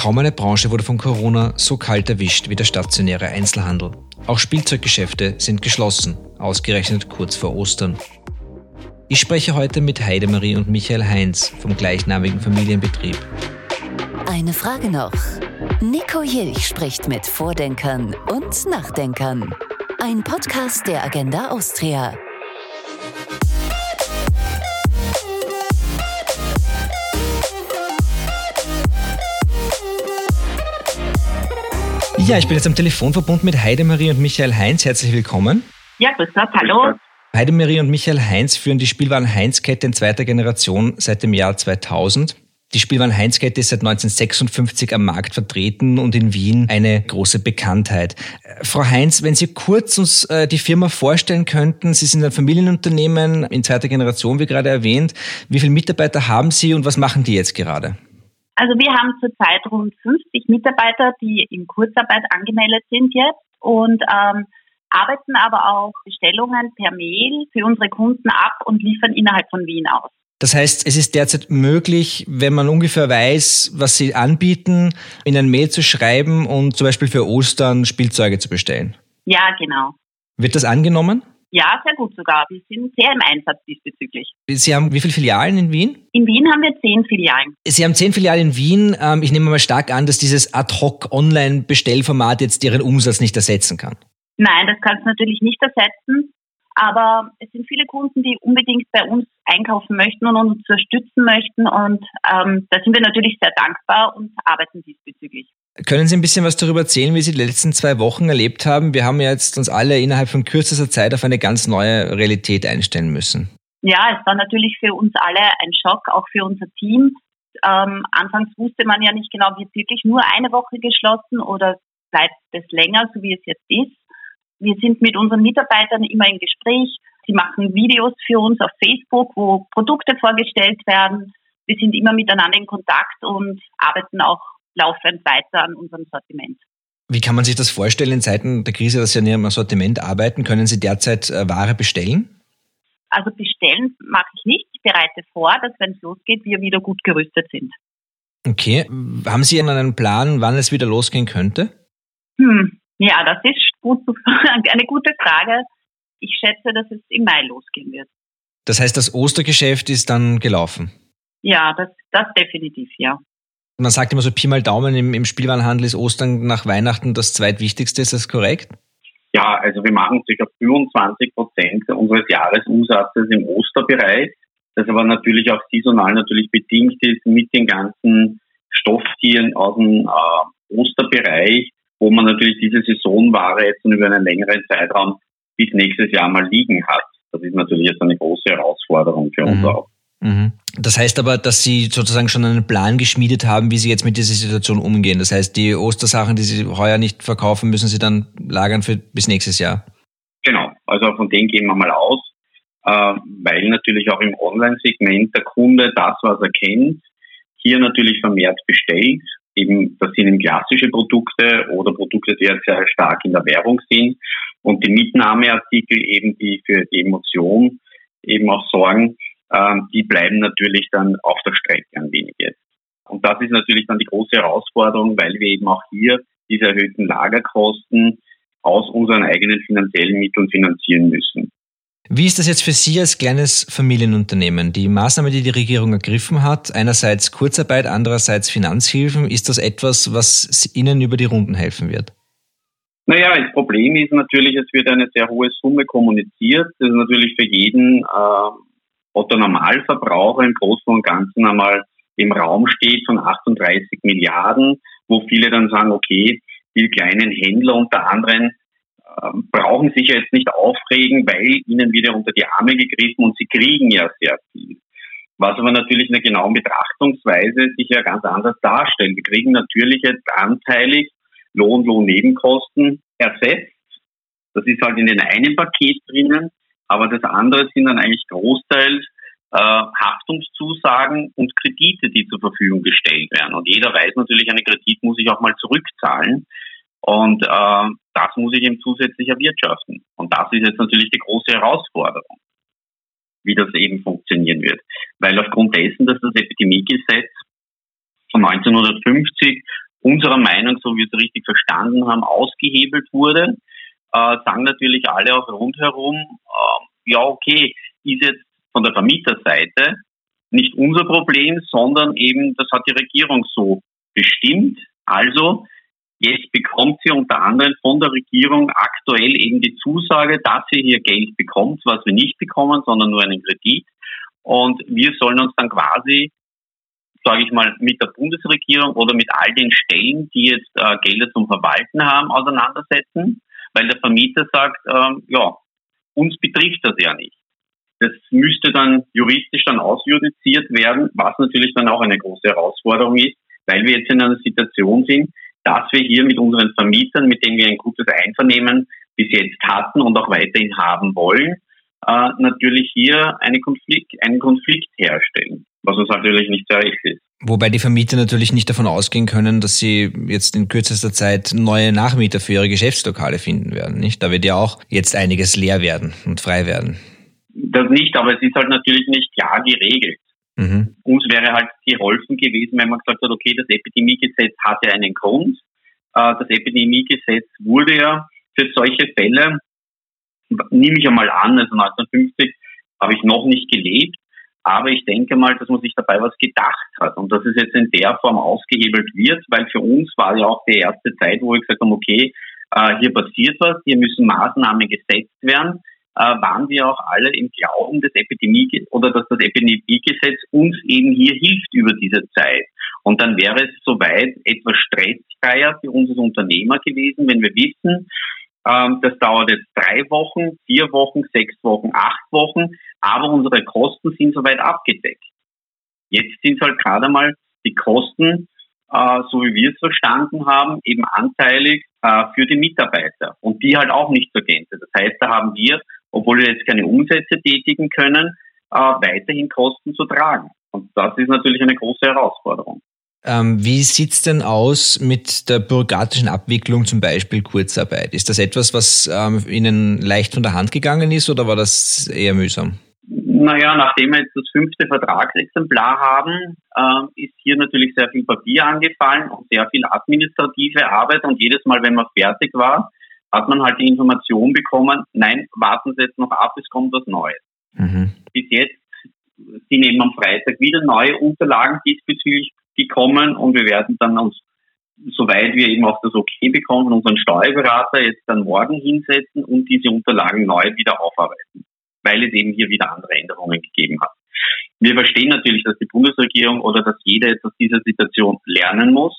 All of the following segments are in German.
Kaum eine Branche wurde von Corona so kalt erwischt wie der stationäre Einzelhandel. Auch Spielzeuggeschäfte sind geschlossen, ausgerechnet kurz vor Ostern. Ich spreche heute mit Heidemarie und Michael Heinz vom gleichnamigen Familienbetrieb. Eine Frage noch. Nico Jilch spricht mit Vordenkern und Nachdenkern. Ein Podcast der Agenda Austria. Ja, ich bin jetzt am Telefonverbund mit Heidemarie und Michael Heinz. Herzlich willkommen. Ja, grüß Gott, hallo. Heidemarie und Michael Heinz führen die Spielwaren Heinz-Kette in zweiter Generation seit dem Jahr 2000. Die Spielwaren Heinz-Kette ist seit 1956 am Markt vertreten und in Wien eine große Bekanntheit. Äh, Frau Heinz, wenn Sie kurz uns äh, die Firma vorstellen könnten, Sie sind ein Familienunternehmen in zweiter Generation, wie gerade erwähnt. Wie viele Mitarbeiter haben Sie und was machen die jetzt gerade? Also wir haben zurzeit rund 50 Mitarbeiter, die in Kurzarbeit angemeldet sind jetzt und ähm, arbeiten aber auch Bestellungen per Mail für unsere Kunden ab und liefern innerhalb von Wien aus. Das heißt, es ist derzeit möglich, wenn man ungefähr weiß, was sie anbieten, in ein Mail zu schreiben und zum Beispiel für Ostern Spielzeuge zu bestellen. Ja, genau. Wird das angenommen? Ja, sehr gut sogar. Wir sind sehr im Einsatz diesbezüglich. Sie haben wie viele Filialen in Wien? In Wien haben wir zehn Filialen. Sie haben zehn Filialen in Wien. Ähm, ich nehme mal stark an, dass dieses Ad-Hoc-Online-Bestellformat jetzt Ihren Umsatz nicht ersetzen kann. Nein, das kann es natürlich nicht ersetzen. Aber es sind viele Kunden, die unbedingt bei uns einkaufen möchten und uns unterstützen möchten. Und ähm, da sind wir natürlich sehr dankbar und arbeiten diesbezüglich. Können Sie ein bisschen was darüber erzählen, wie Sie die letzten zwei Wochen erlebt haben? Wir haben ja jetzt uns alle innerhalb von kürzester Zeit auf eine ganz neue Realität einstellen müssen. Ja, es war natürlich für uns alle ein Schock, auch für unser Team. Ähm, anfangs wusste man ja nicht genau, wird wirklich nur eine Woche geschlossen oder bleibt es länger, so wie es jetzt ist. Wir sind mit unseren Mitarbeitern immer im Gespräch. Sie machen Videos für uns auf Facebook, wo Produkte vorgestellt werden. Wir sind immer miteinander in Kontakt und arbeiten auch laufend weiter an unserem Sortiment. Wie kann man sich das vorstellen in Zeiten der Krise, dass Sie an Ihrem Sortiment arbeiten? Können Sie derzeit äh, Ware bestellen? Also bestellen mache ich nicht. Ich bereite vor, dass wenn es losgeht, wir wieder gut gerüstet sind. Okay. Haben Sie einen Plan, wann es wieder losgehen könnte? Hm. Ja, das ist gut, eine gute Frage. Ich schätze, dass es im Mai losgehen wird. Das heißt, das Ostergeschäft ist dann gelaufen? Ja, das, das definitiv, ja. Man sagt immer so Pi mal Daumen, im, im Spielwarenhandel ist Ostern nach Weihnachten das zweitwichtigste, ist das korrekt? Ja, also wir machen ca. 25 Prozent unseres Jahresumsatzes im Osterbereich, das aber natürlich auch saisonal natürlich bedingt ist mit den ganzen Stofftieren aus dem äh, Osterbereich, wo man natürlich diese Saisonware jetzt über einen längeren Zeitraum bis nächstes Jahr mal liegen hat. Das ist natürlich jetzt eine große Herausforderung für uns mhm. auch. Mhm. Das heißt aber, dass Sie sozusagen schon einen Plan geschmiedet haben, wie Sie jetzt mit dieser Situation umgehen. Das heißt, die Ostersachen, die Sie heuer nicht verkaufen, müssen Sie dann lagern für bis nächstes Jahr. Genau, also von denen gehen wir mal aus, äh, weil natürlich auch im Online-Segment der Kunde das, was er kennt, hier natürlich vermehrt bestellt. Eben, das sind eben klassische Produkte oder Produkte, die jetzt sehr stark in der Werbung sind. Und die Mitnahmeartikel eben, die für die Emotion eben auch sorgen, ähm, die bleiben natürlich dann auf der Strecke ein wenig jetzt. Und das ist natürlich dann die große Herausforderung, weil wir eben auch hier diese erhöhten Lagerkosten aus unseren eigenen finanziellen Mitteln finanzieren müssen. Wie ist das jetzt für Sie als kleines Familienunternehmen? Die Maßnahme, die die Regierung ergriffen hat, einerseits Kurzarbeit, andererseits Finanzhilfen, ist das etwas, was Ihnen über die Runden helfen wird? Naja, das Problem ist natürlich, es wird eine sehr hohe Summe kommuniziert. Das ist natürlich für jeden äh, Otto Normalverbraucher im Großen und Ganzen einmal im Raum steht von 38 Milliarden, wo viele dann sagen, okay, die kleinen Händler unter anderem äh, brauchen sich ja jetzt nicht aufregen, weil ihnen wieder unter die Arme gegriffen und sie kriegen ja sehr viel. Was aber natürlich in der genauen Betrachtungsweise sich ja ganz anders darstellt. Wir kriegen natürlich jetzt anteilig Lohn, Lohnnebenkosten ersetzt. Das ist halt in den einen Paket drinnen. Aber das andere sind dann eigentlich großteils äh, Haftungszusagen und Kredite, die zur Verfügung gestellt werden. Und jeder weiß natürlich, einen Kredit muss ich auch mal zurückzahlen. Und äh, das muss ich eben zusätzlich erwirtschaften. Und das ist jetzt natürlich die große Herausforderung, wie das eben funktionieren wird. Weil aufgrund dessen, dass das Epidemiegesetz von 1950 unserer Meinung, so wie wir es richtig verstanden haben, ausgehebelt wurde, äh, sagen natürlich alle auch rundherum, äh, ja okay, ist jetzt von der Vermieterseite nicht unser Problem, sondern eben, das hat die Regierung so bestimmt. Also Jetzt bekommt sie unter anderem von der Regierung aktuell eben die Zusage, dass sie hier Geld bekommt, was wir nicht bekommen, sondern nur einen Kredit. Und wir sollen uns dann quasi, sage ich mal, mit der Bundesregierung oder mit all den Stellen, die jetzt äh, Gelder zum Verwalten haben, auseinandersetzen, weil der Vermieter sagt, äh, ja, uns betrifft das ja nicht. Das müsste dann juristisch dann ausjudiziert werden, was natürlich dann auch eine große Herausforderung ist, weil wir jetzt in einer Situation sind, dass wir hier mit unseren Vermietern, mit denen wir ein gutes Einvernehmen bis jetzt hatten und auch weiterhin haben wollen, äh, natürlich hier eine Konflikt, einen Konflikt herstellen, was uns natürlich nicht sehr recht ist. Wobei die Vermieter natürlich nicht davon ausgehen können, dass sie jetzt in kürzester Zeit neue Nachmieter für ihre Geschäftslokale finden werden, nicht? Da wird ja auch jetzt einiges leer werden und frei werden. Das nicht, aber es ist halt natürlich nicht klar geregelt. Mhm. Uns wäre halt geholfen gewesen, wenn man gesagt hat, okay, das Epidemiegesetz hatte einen Grund. Äh, das Epidemiegesetz wurde ja für solche Fälle, nehme ich einmal an, also 1950 habe ich noch nicht gelebt, aber ich denke mal, dass man sich dabei was gedacht hat und dass es jetzt in der Form ausgehebelt wird, weil für uns war ja auch die erste Zeit, wo wir gesagt haben, okay, äh, hier passiert was, hier müssen Maßnahmen gesetzt werden äh, waren wir auch alle im Glauben, des Epidemie oder dass das Epidemiegesetz uns eben hier hilft über diese Zeit. Und dann wäre es soweit etwas stressfreier für uns als Unternehmer gewesen, wenn wir wissen, das dauert jetzt drei Wochen, vier Wochen, sechs Wochen, acht Wochen, aber unsere Kosten sind soweit abgedeckt. Jetzt sind halt gerade mal die Kosten, äh, so wie wir es verstanden haben, eben anteilig äh, für die Mitarbeiter und die halt auch nicht zur Gänze. Das heißt, da haben wir obwohl wir jetzt keine Umsätze tätigen können, äh, weiterhin Kosten zu tragen. Und das ist natürlich eine große Herausforderung. Ähm, wie sieht's denn aus mit der bürokratischen Abwicklung, zum Beispiel Kurzarbeit? Ist das etwas, was ähm, Ihnen leicht von der Hand gegangen ist oder war das eher mühsam? Naja, nachdem wir jetzt das fünfte Vertragsexemplar haben, äh, ist hier natürlich sehr viel Papier angefallen und sehr viel administrative Arbeit. Und jedes Mal, wenn man fertig war, hat man halt die Information bekommen, nein, warten Sie jetzt noch ab, es kommt was Neues. Mhm. Bis jetzt sind eben am Freitag wieder neue Unterlagen diesbezüglich gekommen und wir werden dann uns, soweit wir eben auch das Okay bekommen, unseren Steuerberater jetzt dann morgen hinsetzen und diese Unterlagen neu wieder aufarbeiten, weil es eben hier wieder andere Änderungen gegeben hat. Wir verstehen natürlich, dass die Bundesregierung oder dass jeder jetzt aus dieser Situation lernen muss,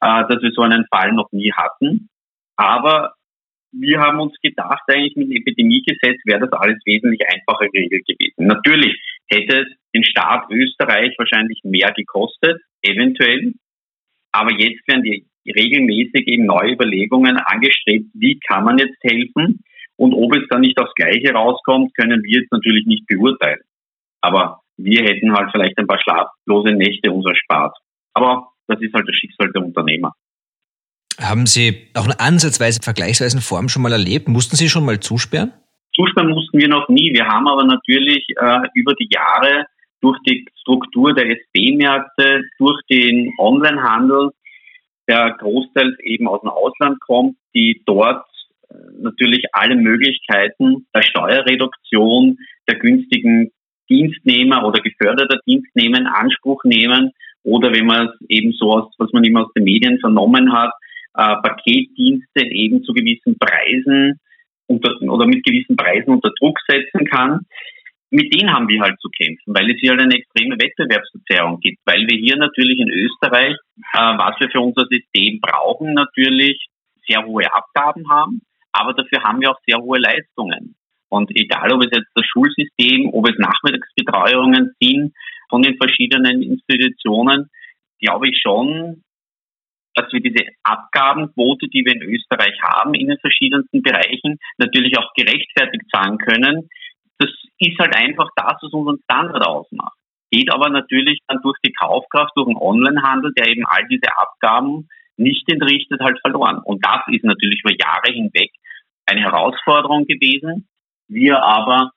äh, dass wir so einen Fall noch nie hatten. Aber wir haben uns gedacht, eigentlich mit dem Epidemiegesetz wäre das alles wesentlich einfacher geregelt gewesen. Natürlich hätte es den Staat Österreich wahrscheinlich mehr gekostet, eventuell. Aber jetzt werden die regelmäßig eben neue Überlegungen angestrebt, wie kann man jetzt helfen? Und ob es dann nicht aufs Gleiche rauskommt, können wir jetzt natürlich nicht beurteilen. Aber wir hätten halt vielleicht ein paar schlaflose Nächte uns erspart. Aber das ist halt das Schicksal der Unternehmer. Haben Sie auch eine ansatzweise vergleichsweise Form schon mal erlebt? Mussten Sie schon mal zusperren? Zusperren mussten wir noch nie. Wir haben aber natürlich äh, über die Jahre durch die Struktur der SB-Märkte, durch den Onlinehandel, der großteils eben aus dem Ausland kommt, die dort äh, natürlich alle Möglichkeiten der Steuerreduktion, der günstigen Dienstnehmer oder geförderter Dienstnehmer in Anspruch nehmen. Oder wenn man es eben so aus, was man immer aus den Medien vernommen hat, äh, Paketdienste eben zu gewissen Preisen unter, oder mit gewissen Preisen unter Druck setzen kann. Mit denen haben wir halt zu kämpfen, weil es hier halt eine extreme Wettbewerbsverzerrung gibt, weil wir hier natürlich in Österreich, äh, was wir für unser System brauchen, natürlich sehr hohe Abgaben haben, aber dafür haben wir auch sehr hohe Leistungen. Und egal, ob es jetzt das Schulsystem, ob es Nachmittagsbetreuungen sind von den verschiedenen Institutionen, glaube ich schon, dass wir diese Abgabenquote, die wir in Österreich haben, in den verschiedensten Bereichen, natürlich auch gerechtfertigt zahlen können. Das ist halt einfach das, was unseren Standard ausmacht. Geht aber natürlich dann durch die Kaufkraft, durch den Onlinehandel, der eben all diese Abgaben nicht entrichtet, halt verloren. Und das ist natürlich über Jahre hinweg eine Herausforderung gewesen. Wir aber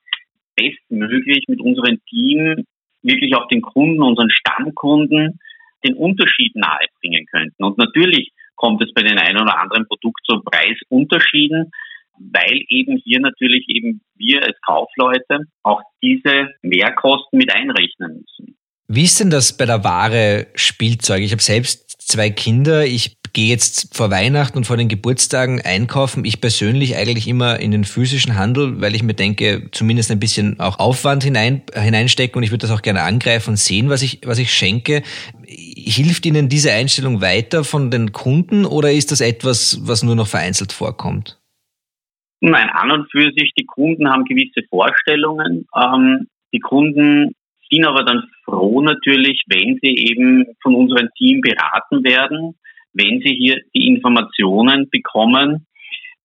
bestmöglich mit unserem Team wirklich auch den Kunden, unseren Stammkunden, den Unterschied nahebringen können. anbieten. Und natürlich kommt es bei den einen oder anderen Produkt zu Preisunterschieden, weil eben hier natürlich eben wir als Kaufleute auch diese Mehrkosten mit einrechnen müssen. Wie ist denn das bei der Ware Spielzeug? Ich habe selbst zwei Kinder. Ich gehe jetzt vor Weihnachten und vor den Geburtstagen einkaufen. Ich persönlich eigentlich immer in den physischen Handel, weil ich mir denke, zumindest ein bisschen auch Aufwand hinein, hineinstecken und ich würde das auch gerne angreifen und sehen, was ich, was ich schenke. Hilft Ihnen diese Einstellung weiter von den Kunden oder ist das etwas, was nur noch vereinzelt vorkommt? Nein, an und für sich, die Kunden haben gewisse Vorstellungen. Ähm, die Kunden sind aber dann froh natürlich, wenn sie eben von unserem Team beraten werden, wenn sie hier die Informationen bekommen,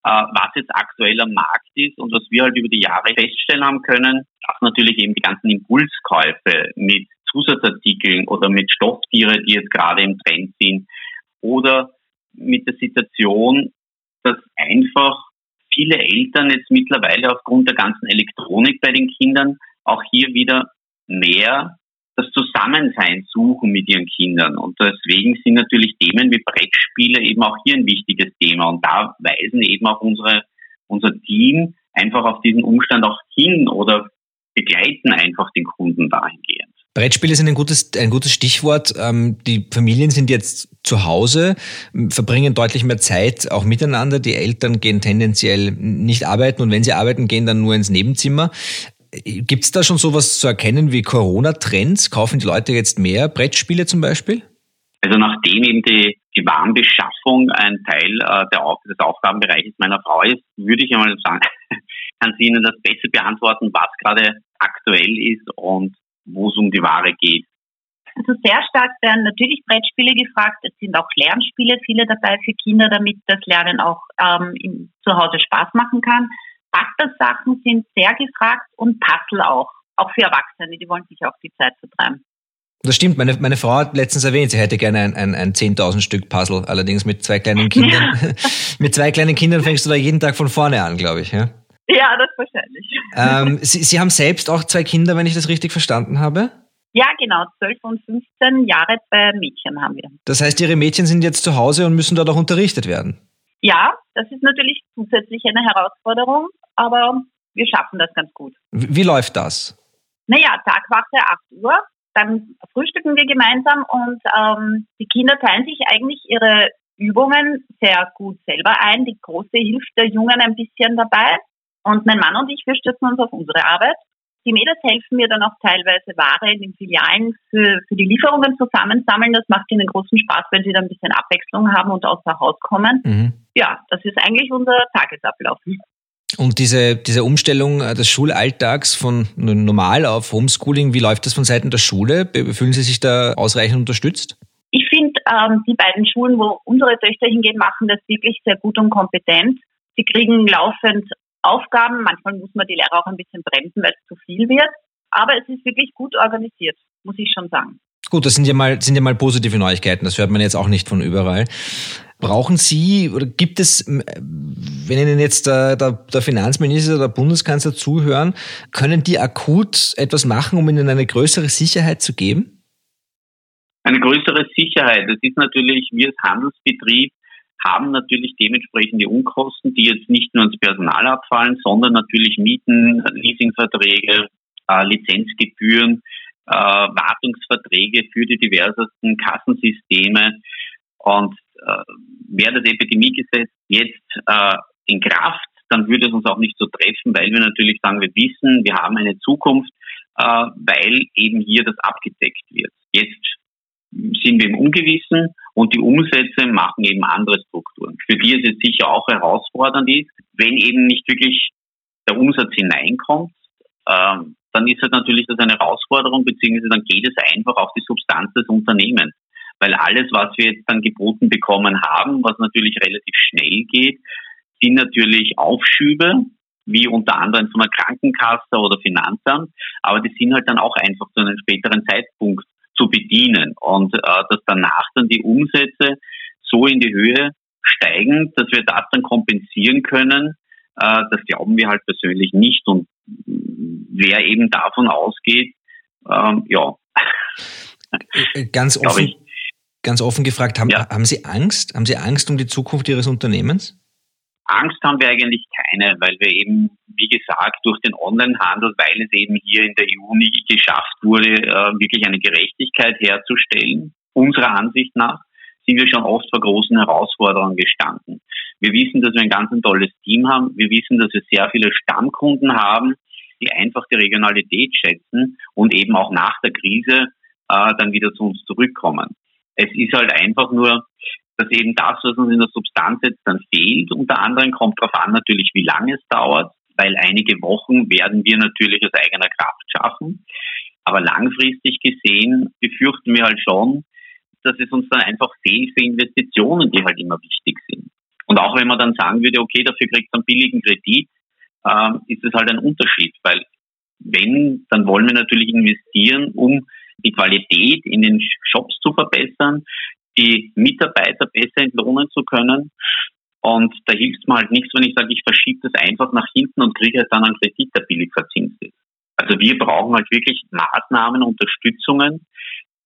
äh, was jetzt aktuell am Markt ist und was wir halt über die Jahre feststellen haben können, dass natürlich eben die ganzen Impulskäufe mit Zusatzartikeln oder mit Stofftiere, die jetzt gerade im Trend sind, oder mit der Situation, dass einfach viele Eltern jetzt mittlerweile aufgrund der ganzen Elektronik bei den Kindern auch hier wieder mehr das Zusammensein suchen mit ihren Kindern. Und deswegen sind natürlich Themen wie Brettspiele eben auch hier ein wichtiges Thema. Und da weisen eben auch unsere, unser Team einfach auf diesen Umstand auch hin oder begleiten einfach den Kunden dahingehend. Brettspiele sind ein gutes, ein gutes Stichwort. Ähm, die Familien sind jetzt zu Hause, verbringen deutlich mehr Zeit auch miteinander. Die Eltern gehen tendenziell nicht arbeiten und wenn sie arbeiten, gehen dann nur ins Nebenzimmer. Gibt es da schon sowas zu erkennen wie Corona-Trends? Kaufen die Leute jetzt mehr Brettspiele zum Beispiel? Also nachdem eben die, die Warenbeschaffung ein Teil äh, der Auf des Aufgabenbereiches meiner Frau ist, würde ich einmal sagen, kann sie Ihnen das besser beantworten, was gerade aktuell ist und wo es um die Ware geht. Also sehr stark werden natürlich Brettspiele gefragt. Es sind auch Lernspiele viele dabei für Kinder, damit das Lernen auch ähm, zu Hause Spaß machen kann. Bastelsachen sind sehr gefragt und Puzzle auch. Auch für Erwachsene, die wollen sich auch die Zeit vertreiben. Das stimmt, meine, meine Frau hat letztens erwähnt, sie hätte gerne ein, ein, ein 10.000 Stück Puzzle, allerdings mit zwei kleinen Kindern. mit zwei kleinen Kindern fängst du da jeden Tag von vorne an, glaube ich. Ja, ja das wahrscheinlich. Ähm, sie, sie haben selbst auch zwei Kinder, wenn ich das richtig verstanden habe? Ja, genau, 12 und 15 Jahre, zwei Mädchen haben wir. Das heißt, Ihre Mädchen sind jetzt zu Hause und müssen dort auch unterrichtet werden? Ja, das ist natürlich zusätzlich eine Herausforderung, aber wir schaffen das ganz gut. Wie, wie läuft das? Naja, Tagwache 8 Uhr, dann frühstücken wir gemeinsam und ähm, die Kinder teilen sich eigentlich ihre Übungen sehr gut selber ein. Die Große hilft der Jungen ein bisschen dabei. Und mein Mann und ich, wir stürzen uns auf unsere Arbeit. Die Mädels helfen mir dann auch teilweise Ware in den Filialen für, für die Lieferungen zusammensammeln. Das macht ihnen großen Spaß, weil sie dann ein bisschen Abwechslung haben und außer Haus kommen. Mhm. Ja, das ist eigentlich unser Tagesablauf. Und diese, diese Umstellung äh, des Schulalltags von normal auf Homeschooling, wie läuft das von Seiten der Schule? Fühlen Sie sich da ausreichend unterstützt? Ich finde, ähm, die beiden Schulen, wo unsere Töchter hingehen, machen das wirklich sehr gut und kompetent. Sie kriegen laufend Aufgaben. Manchmal muss man die Lehrer auch ein bisschen bremsen, weil es zu viel wird. Aber es ist wirklich gut organisiert, muss ich schon sagen. Gut, das sind ja mal, sind ja mal positive Neuigkeiten. Das hört man jetzt auch nicht von überall. Brauchen Sie oder gibt es, wenn Ihnen jetzt der, der, der Finanzminister oder der Bundeskanzler zuhören, können die akut etwas machen, um Ihnen eine größere Sicherheit zu geben? Eine größere Sicherheit. Das ist natürlich, wir als Handelsbetrieb haben natürlich dementsprechend die Unkosten, die jetzt nicht nur ins Personal abfallen, sondern natürlich Mieten, Leasingverträge, äh, Lizenzgebühren, äh, Wartungsverträge für die diversesten Kassensysteme. Und äh, wäre das Epidemiegesetz jetzt äh, in Kraft, dann würde es uns auch nicht so treffen, weil wir natürlich sagen, wir wissen, wir haben eine Zukunft, äh, weil eben hier das abgedeckt wird. Jetzt sind wir im Ungewissen und die Umsätze machen eben andere Strukturen. Für die es jetzt sicher auch herausfordernd ist, wenn eben nicht wirklich der Umsatz hineinkommt, ähm, dann ist es natürlich das eine Herausforderung, beziehungsweise dann geht es einfach auf die Substanz des Unternehmens. Weil alles, was wir jetzt dann geboten bekommen haben, was natürlich relativ schnell geht, sind natürlich Aufschübe, wie unter anderem von der Krankenkasse oder Finanzamt, aber die sind halt dann auch einfach zu einem späteren Zeitpunkt zu bedienen und äh, dass danach dann die Umsätze so in die Höhe steigen, dass wir das dann kompensieren können, äh, das glauben wir halt persönlich nicht und wer eben davon ausgeht, ähm, ja. Ganz offen, Ganz offen gefragt, haben, Ja. haben Sie Angst? Haben Sie Angst um die Zukunft Ihres Unternehmens? Angst haben wir eigentlich keine, weil wir eben, wie gesagt, durch den Onlinehandel, weil es eben hier in der EU nicht geschafft wurde, äh, wirklich eine Gerechtigkeit herzustellen, unserer Ansicht nach, sind wir schon oft vor großen Herausforderungen gestanden. Wir wissen, dass wir ein ganz ein tolles Team haben. Wir wissen, dass wir sehr viele Stammkunden haben, die einfach die Regionalität schätzen und eben auch nach der Krise äh, dann wieder zu uns zurückkommen. Es ist halt einfach nur, dass eben das, was uns in der Substanz jetzt dann fehlt, unter anderem kommt darauf an natürlich, wie lange es dauert, weil einige Wochen werden wir natürlich aus eigener Kraft schaffen. Aber langfristig gesehen befürchten wir halt schon, dass es uns dann einfach fehlt für Investitionen, die halt immer wichtig sind. Und auch wenn man dann sagen würde, okay, dafür kriegt man einen billigen Kredit, ähm, ist es halt ein Unterschied, weil wenn, dann wollen wir natürlich investieren, um die Qualität in den Shops zu verbessern, die Mitarbeiter besser entlohnen zu können. Und da hilft es mir halt nichts, wenn ich sage, ich verschiebe das einfach nach hinten und kriege halt dann einen Kredit, der billig verzinst ist. Also wir brauchen halt wirklich Maßnahmen, Unterstützungen,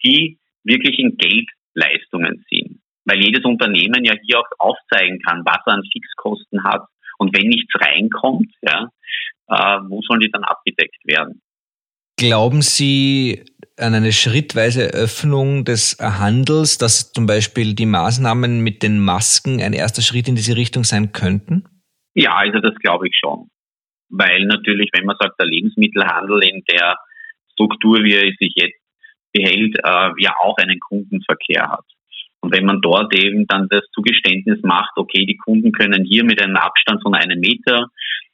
die wirklich in Geldleistungen sind. Weil jedes Unternehmen ja hier auch aufzeigen kann, was er an Fixkosten hat. Und wenn nichts reinkommt, ja, äh, wo sollen die dann abgedeckt werden? Glauben Sie an eine schrittweise Öffnung des Handels, dass zum Beispiel die Maßnahmen mit den Masken ein erster Schritt in diese Richtung sein könnten? Ja, also das glaube ich schon. Weil natürlich, wenn man sagt, der Lebensmittelhandel in der Struktur, wie er sich jetzt behält, äh, ja auch einen Kundenverkehr hat. Und wenn man dort eben dann das Zugeständnis macht, okay, die Kunden können hier mit einem Abstand von einem Meter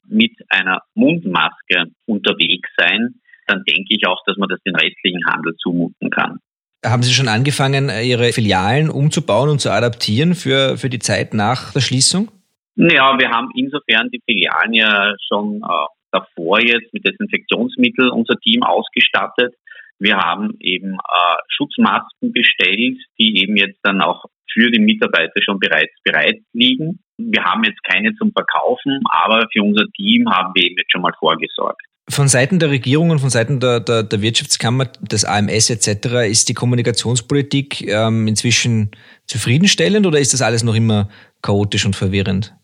mit einer Mundmaske unterwegs sein, dann denke ich auch, dass man das den restlichen Handel zumuten kann. Haben Sie schon angefangen, Ihre Filialen umzubauen und zu adaptieren für, für die Zeit nach der Schließung? Ja, wir haben insofern die Filialen ja schon äh, davor jetzt mit Desinfektionsmittel unser Team ausgestattet. Wir haben eben äh, Schutzmasken bestellt, die eben jetzt dann auch für die Mitarbeiter schon bereits bereit liegen. Wir haben jetzt keine zum Verkaufen, aber für unser Team haben wir eben jetzt schon mal vorgesorgt. Von Seiten der Regierung und von Seiten der, der, der Wirtschaftskammer, des AMS etc. ist die Kommunikationspolitik ähm, inzwischen zufriedenstellend oder ist das alles noch immer chaotisch und verwirrend?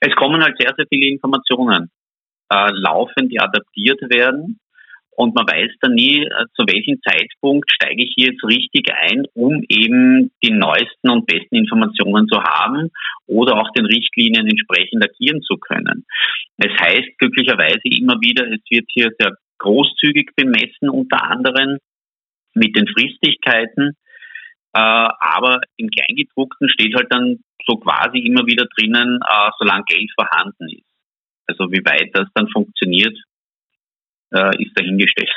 Es kommen halt sehr, sehr viele Informationen äh, laufen, die adaptiert werden. Und man weiß dann nie, äh, zu welchem Zeitpunkt steige ich hier jetzt richtig ein, um eben die neuesten und besten Informationen zu haben oder auch den Richtlinien entsprechend agieren zu können. Es heißt glücklicherweise immer wieder, es wird hier sehr großzügig bemessen, unter anderem mit den Fristigkeiten. Äh, aber im Kleingedruckten steht halt dann so quasi immer wieder drinnen, äh, solange Geld vorhanden ist. Also wie weit das dann funktioniert, äh, ist dahingestellt.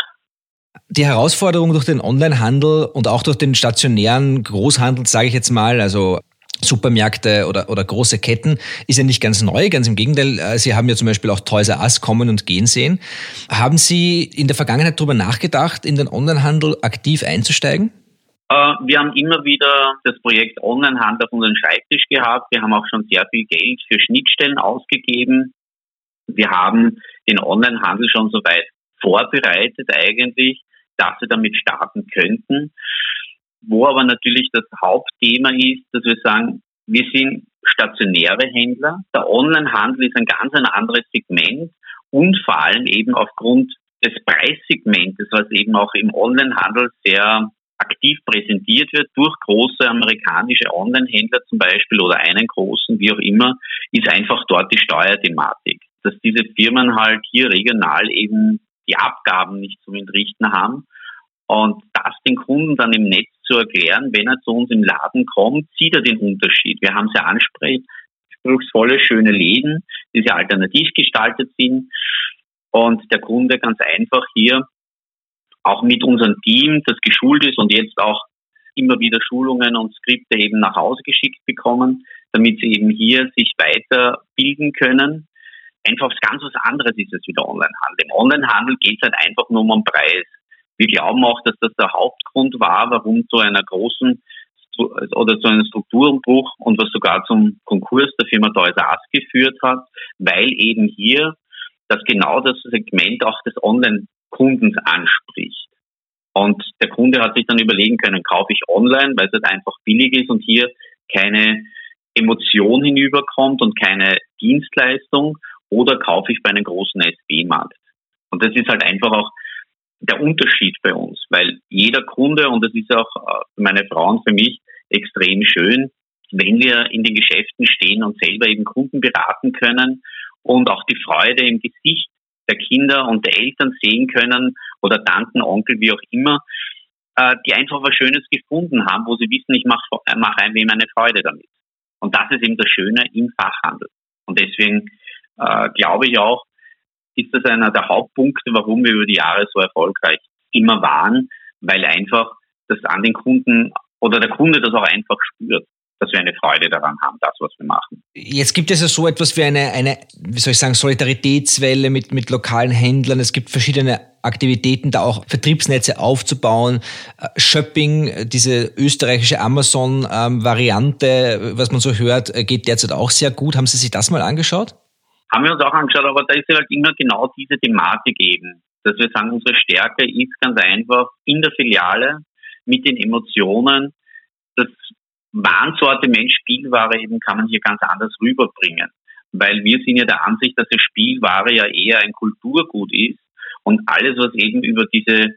Die Herausforderung durch den Onlinehandel und auch durch den stationären Großhandel, sage ich jetzt mal, also Supermärkte oder, oder große Ketten, ist ja nicht ganz neu. Ganz im Gegenteil, äh, Sie haben ja zum Beispiel auch Toys R Us kommen und gehen sehen. Haben Sie in der Vergangenheit darüber nachgedacht, in den Onlinehandel aktiv einzusteigen? Äh, wir haben immer wieder das Projekt Onlinehandel auf unseren Schreibtisch gehabt. Wir haben auch schon sehr viel Geld für Schnittstellen ausgegeben. Wir haben den Onlinehandel schon soweit vorbereitet eigentlich, dass wir damit starten könnten. Wo aber natürlich das Hauptthema ist, dass wir sagen, wir sind stationäre Händler. Der Onlinehandel ist ein ganz ein anderes Segment und vor allem eben aufgrund des Preissegmentes, was eben auch im Onlinehandel sehr aktiv präsentiert wird durch große amerikanische Online-Händler zum Beispiel oder einen großen, wie auch immer, ist einfach dort die Steuerthematik. Dass diese Firmen halt hier regional eben die Abgaben nicht zum Entrichten haben und das den Kunden dann im Netz zu erklären, wenn er zu uns im Laden kommt, sieht er den Unterschied. Wir haben sehr anspruchsvolle, schöne Läden, die sehr alternativ gestaltet sind und der Kunde ganz einfach hier auch mit unserem Team, das geschult ist und jetzt auch immer wieder Schulungen und Skripte eben nach Hause geschickt bekommen, damit sie eben hier sich weiterbilden können. Einfach ganz was anderes ist es wieder Onlinehandel. Im Onlinehandel geht es halt einfach nur um den Preis. Wir glauben auch, dass das der Hauptgrund war, warum zu einer großen oder zu einem Strukturumbruch und was sogar zum Konkurs der Firma Toys R geführt hat, weil eben hier das genau das Segment auch des Online-Kundens anspricht. Und der Kunde hat sich dann überlegen können, kaufe ich online, weil es halt einfach billig ist und hier keine Emotion hinüberkommt und keine Dienstleistung, oder kaufe ich bei einem großen SB-Markt. Und das ist halt einfach auch der Unterschied bei uns, weil jeder Kunde, und das ist auch für meine Frau und für mich extrem schön, wenn wir in den Geschäften stehen und selber eben Kunden beraten können und auch die Freude im Gesicht der Kinder und der Eltern sehen können oder Tanten, Onkel, wie auch immer, äh, die einfach was Schönes gefunden haben, wo sie wissen, ich mache mach ein wem eine Freude damit. Und das ist eben das Schöne im Fachhandel. Und deswegen äh, glaube ich auch, ist das einer der Hauptpunkte, warum wir über die Jahre so erfolgreich immer waren, weil einfach das an den Kunden oder der Kunde das auch einfach spürt dass wir eine Freude daran haben, das, was wir machen. Jetzt gibt es ja so etwas wie eine, eine wie soll ich sagen, Solidaritätswelle mit, mit lokalen Händlern. Es gibt verschiedene Aktivitäten, da auch Vertriebsnetze aufzubauen. Äh, Shopping, diese österreichische Amazon-Variante, was man so hört, äh, geht derzeit auch sehr gut. Haben Sie sich das mal angeschaut? Haben wir uns auch angeschaut, aber da ist ja halt immer genau diese Thematik eben, dass wir sagen, unsere Stärke ist ganz einfach in der Filiale mit den Emotionen das Warensortiment Spielware eben kann man hier ganz anders rüberbringen. Weil wir sind ja der Ansicht, dass die Spielware ja eher ein Kulturgut ist und alles, was eben über diese,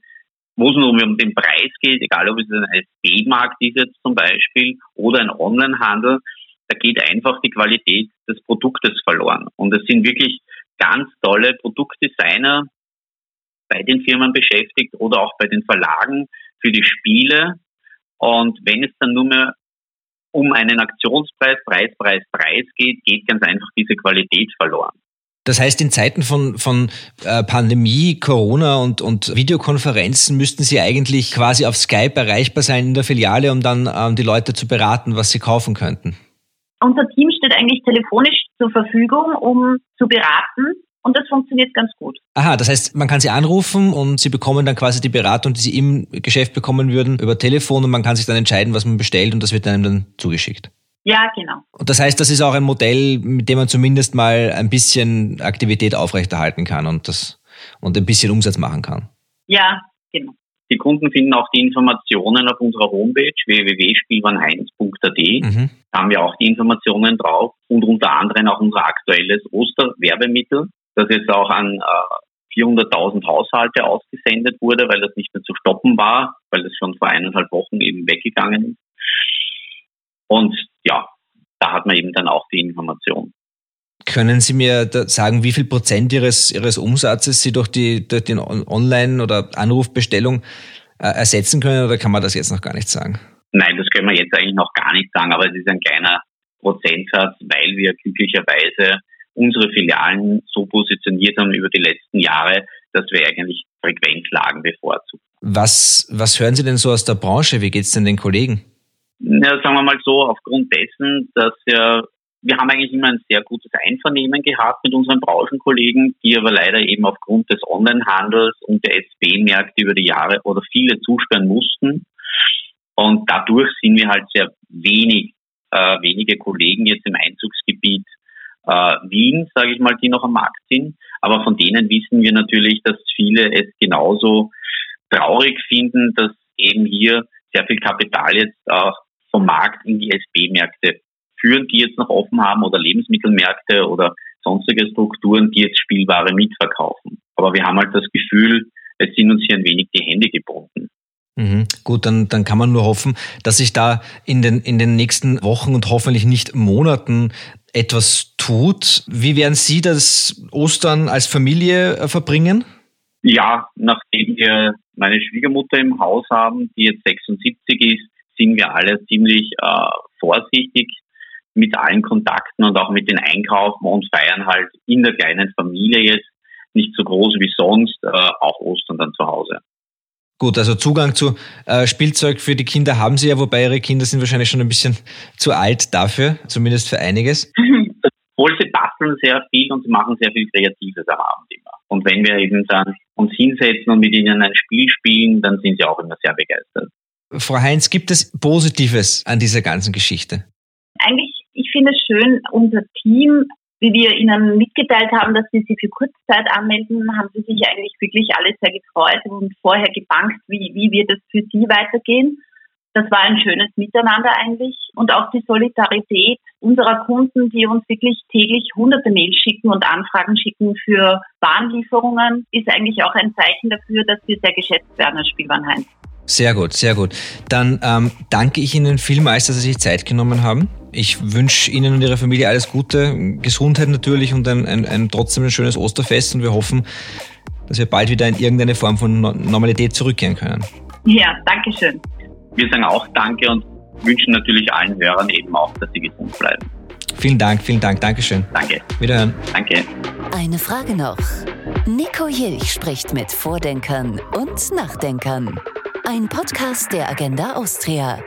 wo es nur um den Preis geht, egal ob es ein SB-Markt ist jetzt zum Beispiel oder ein Onlinehandel, da geht einfach die Qualität des Produktes verloren. Und es sind wirklich ganz tolle Produktdesigner bei den Firmen beschäftigt oder auch bei den Verlagen für die Spiele. Und wenn es dann nur mehr um einen Aktionspreis, Preis, Preis, Preis geht, geht ganz einfach diese Qualität verloren. Das heißt, in Zeiten von, von äh, Pandemie, Corona und, und Videokonferenzen müssten Sie eigentlich quasi auf Skype erreichbar sein in der Filiale, um dann ähm, die Leute zu beraten, was sie kaufen könnten. Unser Team steht eigentlich telefonisch zur Verfügung, um zu beraten und das funktioniert ganz gut. Aha, das heißt, man kann sie anrufen und sie bekommen dann quasi die Beratung, die sie im Geschäft bekommen würden, über Telefon und man kann sich dann entscheiden, was man bestellt und das wird einem dann zugeschickt. Ja, genau. Und das heißt, das ist auch ein Modell, mit dem man zumindest mal ein bisschen Aktivität aufrechterhalten kann und das und ein bisschen Umsatz machen kann. Ja, genau. Die Kunden finden auch die Informationen auf unserer Homepage www.spielwarenheinz.at. Mhm. Da haben wir auch die Informationen drauf und unter anderem auch unser aktuelles Osterwerbemittel, das jetzt auch an äh, 400.000 Haushalte ausgesendet wurde, weil das nicht mehr zu stoppen war, weil das schon vor eineinhalb Wochen eben weggegangen ist. Und ja, da hat man eben dann auch die Information. Können Sie mir sagen, wie viel Prozent Ihres, Ihres Umsatzes Sie durch die, durch die Online- oder Anrufbestellung äh, ersetzen können oder kann man das jetzt noch gar nicht sagen? Nein, das können wir jetzt eigentlich noch gar nicht sagen, aber es ist ein kleiner Prozentsatz, weil wir glücklicherweise unsere Filialen so positioniert haben über die letzten Jahre, dass wir eigentlich Frequenzlagen bevorzugen. Was, was hören Sie denn so aus der Branche? Wie geht es denn den Kollegen? Ja, sagen wir mal so, aufgrund dessen, dass ja, wir haben eigentlich immer ein sehr gutes Einvernehmen gehabt mit unseren Branchenkollegen, die aber leider eben aufgrund des Onlinehandels und der SB-Märkte über die Jahre oder viele zusperren mussten. Und dadurch sind wir halt sehr wenig, äh, wenige Kollegen jetzt im Einzugsgebiet äh, Wien, sage ich mal, die noch am Markt sind. Aber von denen wissen wir natürlich, dass viele es genauso traurig finden, dass eben hier sehr viel Kapital jetzt auch vom Markt in die SB-Märkte führen, die jetzt noch offen haben oder Lebensmittelmärkte oder sonstige Strukturen, die jetzt Spielware mitverkaufen. Aber wir haben halt das Gefühl, es sind uns hier ein wenig die Hände gebunden. Mhm. Gut, dann, dann kann man nur hoffen, dass sich da in den, in den nächsten Wochen und hoffentlich nicht Monaten etwas tut. Wie werden Sie das Ostern als Familie äh, verbringen? Ja, nachdem wir meine Schwiegermutter im Haus haben, die jetzt 76 ist, sind wir alle ziemlich äh, vorsichtig mit allen Kontakten und auch mit den Einkaufen und feiern halt in der kleinen Familie jetzt nicht so groß wie sonst, äh, auch Ostern dann zu Hause. Gut, also Zugang zu äh, Spielzeug für die Kinder haben Sie ja, wobei Ihre Kinder sind wahrscheinlich schon ein bisschen zu alt dafür, zumindest für einiges. Obwohl sie basteln sehr viel und sie machen sehr viel Kreatives am Abend immer. Und wenn wir eben dann uns hinsetzen und mit ihnen ein Spiel spielen, dann sind sie auch immer sehr begeistert. Frau Heinz, gibt es Positives an dieser ganzen Geschichte? Finde es schön, unser Team wie wir Ihnen mitgeteilt haben, dass Sie sich für Kurzzeit anmelden, haben Sie sich eigentlich wirklich alle sehr gefreut und vorher gebankt, wie, wie wird es für Sie weitergehen. Das war ein schönes Miteinander eigentlich und auch die Solidarität unserer Kunden, die uns wirklich täglich hunderte Mails schicken und Anfragen schicken für Warenlieferungen, ist eigentlich auch ein Zeichen dafür, dass wir sehr geschätzt werden als Spielwarenheinz. Sehr gut, sehr gut. Dann ähm, danke ich Ihnen vielmals, dass Sie sich Zeit genommen haben. Ich wünsche Ihnen und Ihrer Familie alles Gute, Gesundheit natürlich und ein, ein, ein trotzdem ein schönes Osterfest und wir hoffen, dass wir bald wieder in irgendeine Form von Normalität zurückkehren können. Ja, danke schön. Wir sagen auch Danke und wünschen natürlich allen Hörern eben auch, dass sie gesund bleiben. Vielen Dank, vielen Dank, Dankeschön. Danke. Wiederhören. Danke. Eine Frage noch. Nico Jilch spricht mit Vordenkern und Nachdenkern. Ein Podcast der Agenda Austria.